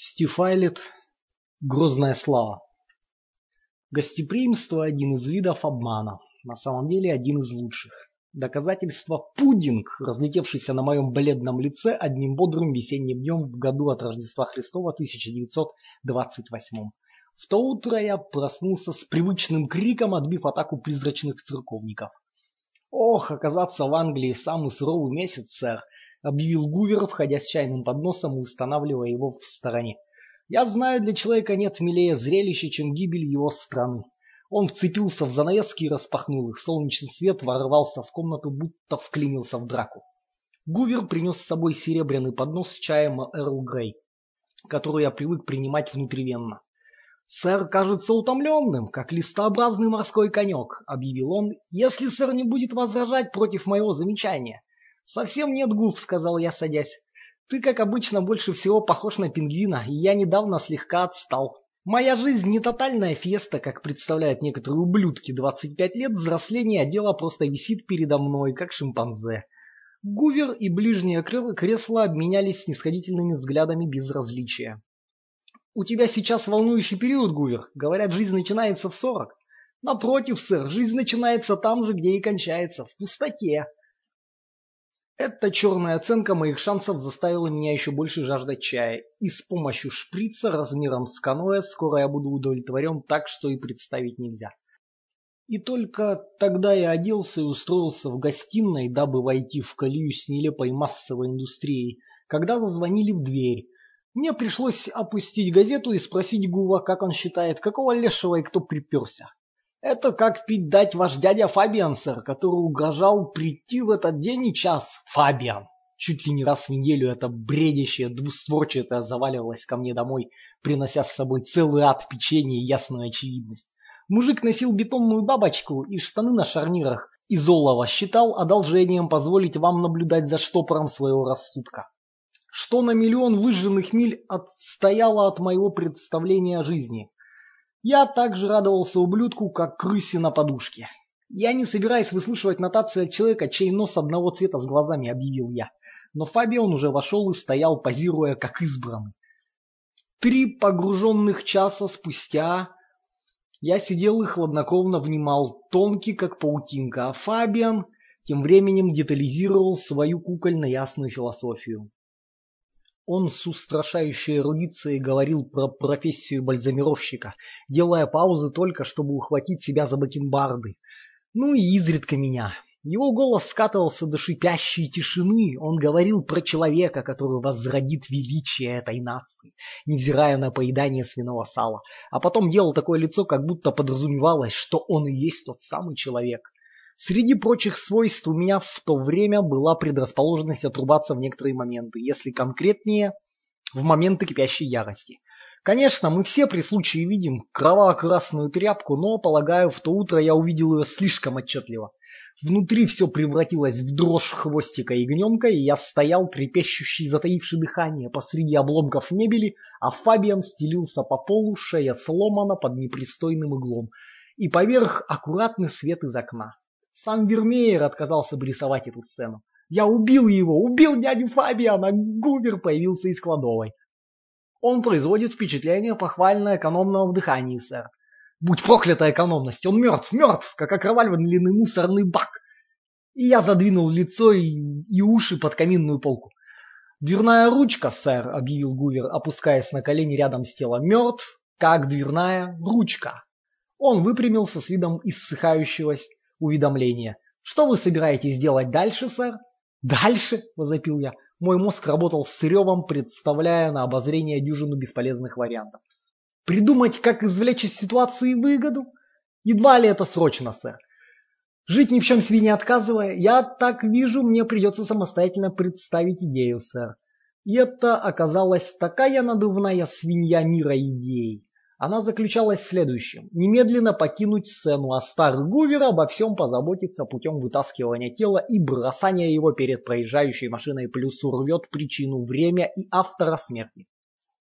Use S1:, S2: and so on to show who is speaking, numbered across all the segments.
S1: Стифайлет. Грозная слава. Гостеприимство – один из видов обмана, на самом деле один из лучших. Доказательство – пудинг, разлетевшийся на моем бледном лице одним бодрым весенним днем в году от Рождества Христова 1928. В то утро я проснулся с привычным криком, отбив атаку призрачных церковников. «Ох, оказаться в Англии в самый суровый месяц, сэр!» — объявил Гувер, входя с чайным подносом и устанавливая его в стороне. «Я знаю, для человека нет милее зрелища, чем гибель его страны». Он вцепился в занавески и распахнул их. Солнечный свет ворвался в комнату, будто вклинился в драку. Гувер принес с собой серебряный поднос с чаем Эрл Грей, который я привык принимать внутривенно. «Сэр кажется утомленным, как листообразный морской конек», — объявил он, — «если сэр не будет возражать против моего замечания». «Совсем нет губ», — сказал я, садясь. «Ты, как обычно, больше всего похож на пингвина, и я недавно слегка отстал. Моя жизнь не тотальная феста, как представляют некоторые ублюдки. 25 лет взросления, а дело просто висит передо мной, как шимпанзе». Гувер и ближнее кресло обменялись снисходительными взглядами безразличия. У тебя сейчас волнующий период, Гувер. Говорят, жизнь начинается в сорок. Напротив, сэр, жизнь начинается там же, где и кончается, в пустоте. Эта черная оценка моих шансов заставила меня еще больше жаждать чая, и с помощью шприца размером с каноэ скоро я буду удовлетворен так, что и представить нельзя. И только тогда я оделся и устроился в гостиной, дабы войти в колею с нелепой массовой индустрией, когда зазвонили в дверь, мне пришлось опустить газету и спросить Гува, как он считает, какого лешего и кто приперся. Это как пить дать ваш дядя Фабиан, сэр, который угрожал прийти в этот день и час. Фабиан! Чуть ли не раз в неделю это бредящее двустворчатое заваливалось ко мне домой, принося с собой целый ад печенья и ясную очевидность. Мужик носил бетонную бабочку и штаны на шарнирах из олова, считал одолжением позволить вам наблюдать за штопором своего рассудка что на миллион выжженных миль отстояло от моего представления о жизни. Я также радовался ублюдку, как крысе на подушке. Я не собираюсь выслушивать нотации от человека, чей нос одного цвета с глазами, объявил я. Но Фабион уже вошел и стоял, позируя как избранный. Три погруженных часа спустя я сидел и хладнокровно внимал, тонкий как паутинка, а Фабиан тем временем детализировал свою кукольно-ясную философию. Он с устрашающей эрудицией говорил про профессию бальзамировщика, делая паузы только, чтобы ухватить себя за бакенбарды. Ну и изредка меня. Его голос скатывался до шипящей тишины. Он говорил про человека, который возродит величие этой нации, невзирая на поедание свиного сала. А потом делал такое лицо, как будто подразумевалось, что он и есть тот самый человек. Среди прочих свойств у меня в то время была предрасположенность отрубаться в некоторые моменты, если конкретнее, в моменты кипящей ярости. Конечно, мы все при случае видим кроваво-красную тряпку, но, полагаю, в то утро я увидел ее слишком отчетливо. Внутри все превратилось в дрожь хвостика ягненка, и я стоял, трепещущий, затаивший дыхание, посреди обломков мебели, а Фабиан стелился по полу, шея сломана под непристойным углом, и поверх аккуратный свет из окна. Сам Вермеер отказался бы рисовать эту сцену. Я убил его, убил дядю Фабиана, Губер появился из кладовой. Он производит впечатление похвально экономного в дыхании, сэр. Будь проклята экономность, он мертв, мертв, как окровавленный мусорный бак. И я задвинул лицо и, и уши под каминную полку. «Дверная ручка, сэр», — объявил Гувер, опускаясь на колени рядом с телом. «Мертв, как дверная ручка». Он выпрямился с видом иссыхающегося уведомление. «Что вы собираетесь делать дальше, сэр?» «Дальше?» – возопил я. Мой мозг работал с ревом, представляя на обозрение дюжину бесполезных вариантов. «Придумать, как извлечь из ситуации выгоду? Едва ли это срочно, сэр. Жить ни в чем себе не отказывая, я так вижу, мне придется самостоятельно представить идею, сэр. И это оказалась такая надувная свинья мира идей. Она заключалась в следующем. Немедленно покинуть сцену, а Стар Гувер обо всем позаботиться путем вытаскивания тела и бросания его перед проезжающей машиной плюс урвет причину, время и автора смерти.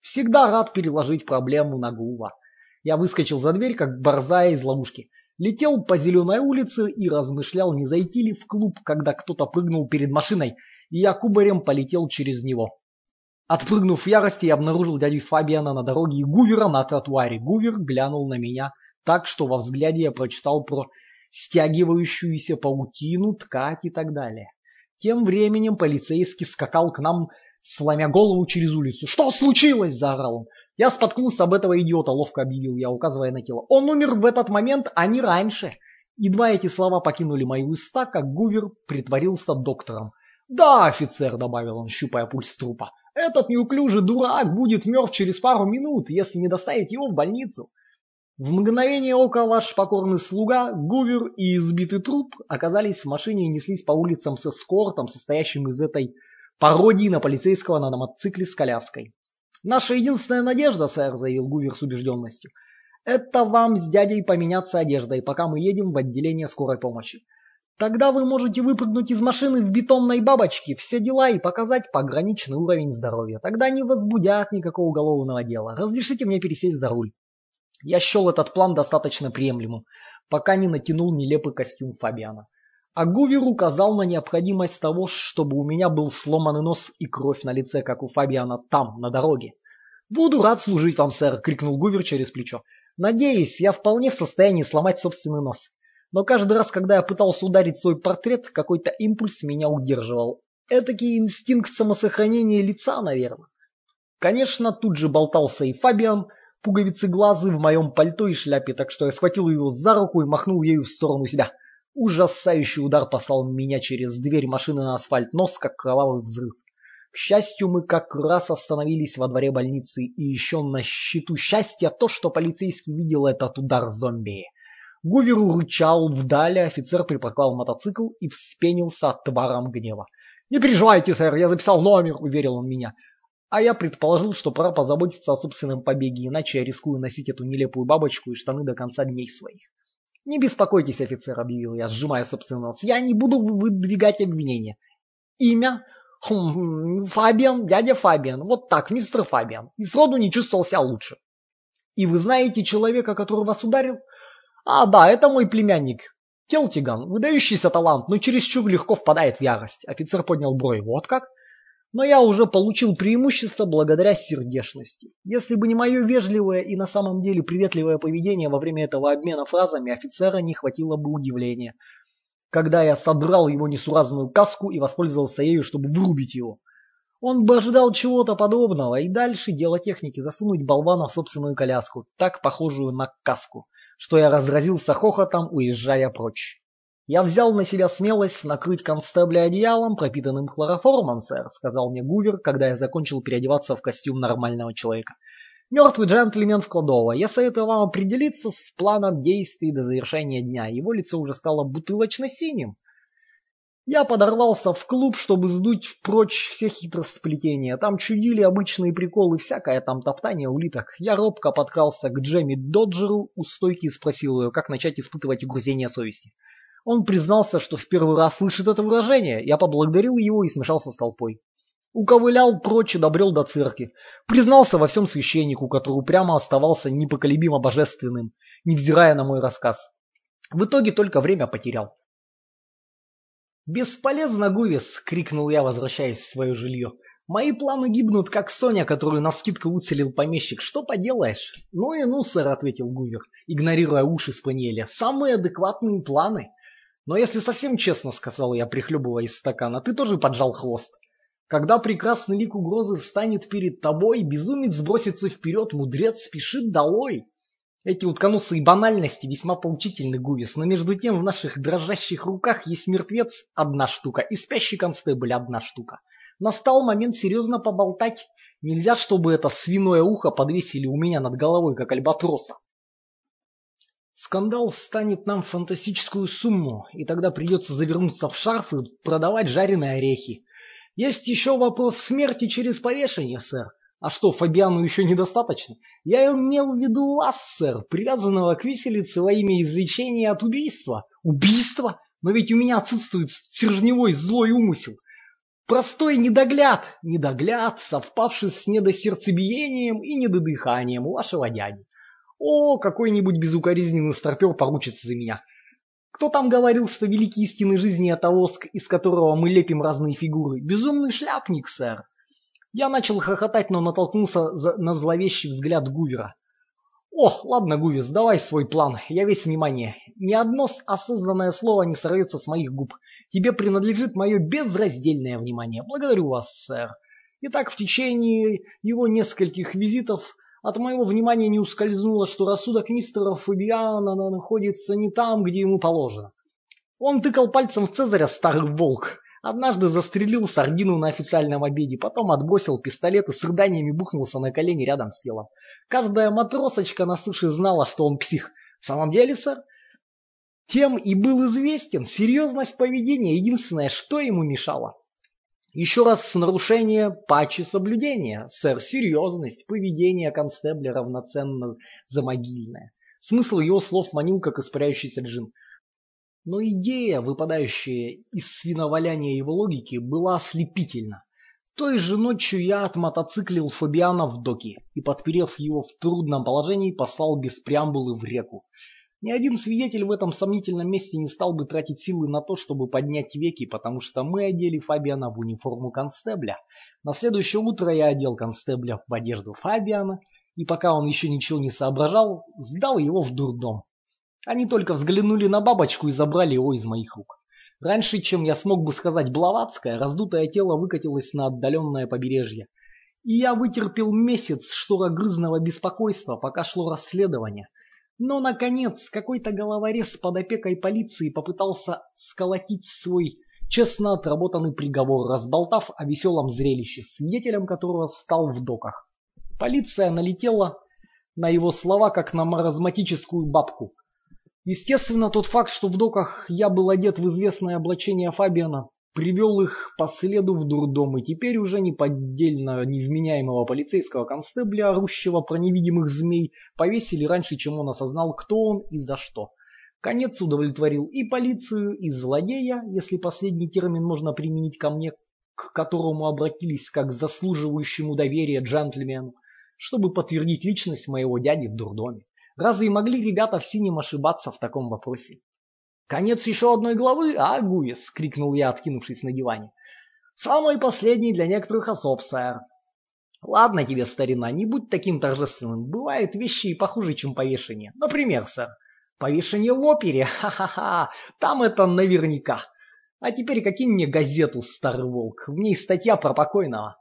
S1: Всегда рад переложить проблему на Гува. Я выскочил за дверь, как борзая из ловушки. Летел по зеленой улице и размышлял, не зайти ли в клуб, когда кто-то прыгнул перед машиной, и я кубарем полетел через него. Отпрыгнув в ярости, я обнаружил дядю Фабиана на дороге и Гувера на тротуаре. Гувер глянул на меня так, что во взгляде я прочитал про стягивающуюся паутину, ткать и так далее. Тем временем полицейский скакал к нам, сломя голову через улицу. «Что случилось?» – заорал он. «Я споткнулся об этого идиота», – ловко объявил я, указывая на тело. «Он умер в этот момент, а не раньше». Едва эти слова покинули мои уста, как Гувер притворился доктором. «Да, офицер», — добавил он, щупая пульс трупа, — «этот неуклюжий дурак будет мертв через пару минут, если не доставить его в больницу». В мгновение ока ваш покорный слуга, Гувер и избитый труп оказались в машине и неслись по улицам с эскортом, состоящим из этой пародии на полицейского на мотоцикле с коляской. «Наша единственная надежда, сэр», — заявил Гувер с убежденностью, это вам с дядей поменяться одеждой, пока мы едем в отделение скорой помощи. Тогда вы можете выпрыгнуть из машины в бетонной бабочке, все дела и показать пограничный уровень здоровья. Тогда не возбудят никакого уголовного дела. Разрешите мне пересесть за руль. Я счел этот план достаточно приемлемым, пока не натянул нелепый костюм Фабиана. А Гувер указал на необходимость того, чтобы у меня был сломанный нос и кровь на лице, как у Фабиана там, на дороге. «Буду рад служить вам, сэр!» — крикнул Гувер через плечо. Надеюсь, я вполне в состоянии сломать собственный нос. Но каждый раз, когда я пытался ударить свой портрет, какой-то импульс меня удерживал. Этакий инстинкт самосохранения лица, наверное. Конечно, тут же болтался и Фабиан, пуговицы глазы в моем пальто и шляпе, так что я схватил его за руку и махнул ею в сторону себя. Ужасающий удар послал меня через дверь машины на асфальт, нос как кровавый взрыв. К счастью, мы как раз остановились во дворе больницы, и еще на счету счастья то, что полицейский видел этот удар зомби. Гувер рычал вдали, офицер припарковал мотоцикл и вспенился отваром гнева. «Не переживайте, сэр, я записал номер», — уверил он меня. А я предположил, что пора позаботиться о собственном побеге, иначе я рискую носить эту нелепую бабочку и штаны до конца дней своих. «Не беспокойтесь, офицер», — объявил я, сжимая собственный нос. «Я не буду выдвигать обвинения. Имя Хм, Фабиан, дядя Фабиан, вот так, мистер Фабиан. И сроду не чувствовал себя лучше. И вы знаете человека, который вас ударил? А, да, это мой племянник. Келтиган, выдающийся талант, но чересчур легко впадает в ярость. Офицер поднял брови. Вот как? Но я уже получил преимущество благодаря сердечности. Если бы не мое вежливое и на самом деле приветливое поведение во время этого обмена фразами, офицера не хватило бы удивления когда я содрал его несуразную каску и воспользовался ею, чтобы вырубить его. Он бы ожидал чего-то подобного, и дальше дело техники засунуть болвана в собственную коляску, так похожую на каску, что я разразился хохотом, уезжая прочь. «Я взял на себя смелость накрыть констебля одеялом, пропитанным хлороформом, сэр», сказал мне Гувер, когда я закончил переодеваться в костюм нормального человека. Мертвый джентльмен в кладовой. Я советую вам определиться с планом действий до завершения дня. Его лицо уже стало бутылочно-синим. Я подорвался в клуб, чтобы сдуть прочь все хитросплетения. Там чудили обычные приколы, всякое там топтание улиток. Я робко подкрался к Джемми Доджеру у стойки и спросил ее, как начать испытывать угрызение совести. Он признался, что в первый раз слышит это выражение. Я поблагодарил его и смешался с толпой. Уковылял прочь и добрел до церкви. Признался во всем священнику, который упрямо оставался непоколебимо божественным, невзирая на мой рассказ. В итоге только время потерял. «Бесполезно, Гувис!» — крикнул я, возвращаясь в свое жилье. «Мои планы гибнут, как Соня, которую на скидку уцелил помещик. Что поделаешь?» «Ну и ну, сэр», — ответил Гувер, игнорируя уши спаниеля. «Самые адекватные планы». «Но если совсем честно, — сказал я, прихлебывая из стакана, — ты тоже поджал хвост. Когда прекрасный лик угрозы встанет перед тобой, безумец сбросится вперед, мудрец спешит долой. Эти утконосые банальности весьма поучительны, Гувис, но между тем в наших дрожащих руках есть мертвец – одна штука и спящий констебль – одна штука. Настал момент серьезно поболтать. Нельзя, чтобы это свиное ухо подвесили у меня над головой, как альбатроса. Скандал станет нам фантастическую сумму, и тогда придется завернуться в шарф и продавать жареные орехи. Есть еще вопрос смерти через повешение, сэр. А что, Фабиану еще недостаточно? Я имел в виду вас, сэр, привязанного к виселице во имя излечения от убийства. Убийство? Но ведь у меня отсутствует стержневой злой умысел. Простой недогляд, недогляд, совпавший с недосердцебиением и недодыханием вашего дяди. О, какой-нибудь безукоризненный старпер поручится за меня. Кто там говорил, что великие истины жизни – это воск, из которого мы лепим разные фигуры? Безумный шляпник, сэр. Я начал хохотать, но натолкнулся на зловещий взгляд Гувера. «О, ладно, Гувис, давай свой план, я весь внимание. Ни одно осознанное слово не сорвется с моих губ. Тебе принадлежит мое безраздельное внимание. Благодарю вас, сэр». Итак, в течение его нескольких визитов от моего внимания не ускользнуло, что рассудок мистера Фабиана находится не там, где ему положено. Он тыкал пальцем в Цезаря, старый волк, Однажды застрелил сардину на официальном обеде, потом отбросил пистолет и с рыданиями бухнулся на колени рядом с телом. Каждая матросочка на суше знала, что он псих. В самом деле, сэр, тем и был известен. Серьезность поведения – единственное, что ему мешало. Еще раз нарушение патчи соблюдения. Сэр, серьезность, поведение констебля равноценно замогильное. Смысл его слов манил, как испаряющийся джин. Но идея, выпадающая из свиноваляния его логики, была ослепительна. Той же ночью я отмотоциклил Фабиана в доке и, подперев его в трудном положении, послал без преамбулы в реку. Ни один свидетель в этом сомнительном месте не стал бы тратить силы на то, чтобы поднять веки, потому что мы одели Фабиана в униформу констебля. На следующее утро я одел констебля в одежду Фабиана, и пока он еще ничего не соображал, сдал его в дурдом. Они только взглянули на бабочку и забрали его из моих рук. Раньше, чем я смог бы сказать Блаватское, раздутое тело выкатилось на отдаленное побережье. И я вытерпел месяц шторогрызного беспокойства, пока шло расследование. Но, наконец, какой-то головорез под опекой полиции попытался сколотить свой честно отработанный приговор, разболтав о веселом зрелище, свидетелем которого стал в доках. Полиция налетела на его слова, как на маразматическую бабку – Естественно, тот факт, что в доках я был одет в известное облачение Фабиана, привел их по следу в дурдом, и теперь уже неподдельно невменяемого полицейского констебля, орущего про невидимых змей, повесили раньше, чем он осознал, кто он и за что. Конец удовлетворил и полицию, и злодея, если последний термин можно применить ко мне, к которому обратились как к заслуживающему доверия джентльмену, чтобы подтвердить личность моего дяди в дурдоме. Разве могли ребята в синем ошибаться в таком вопросе? «Конец еще одной главы, а, Гуис?» — крикнул я, откинувшись на диване. «Самый последний для некоторых особ, сэр». «Ладно тебе, старина, не будь таким торжественным. Бывают вещи и похуже, чем повешение. Например, сэр, повешение в опере, ха-ха-ха, там это наверняка. А теперь каким мне газету, старый волк, в ней статья про покойного».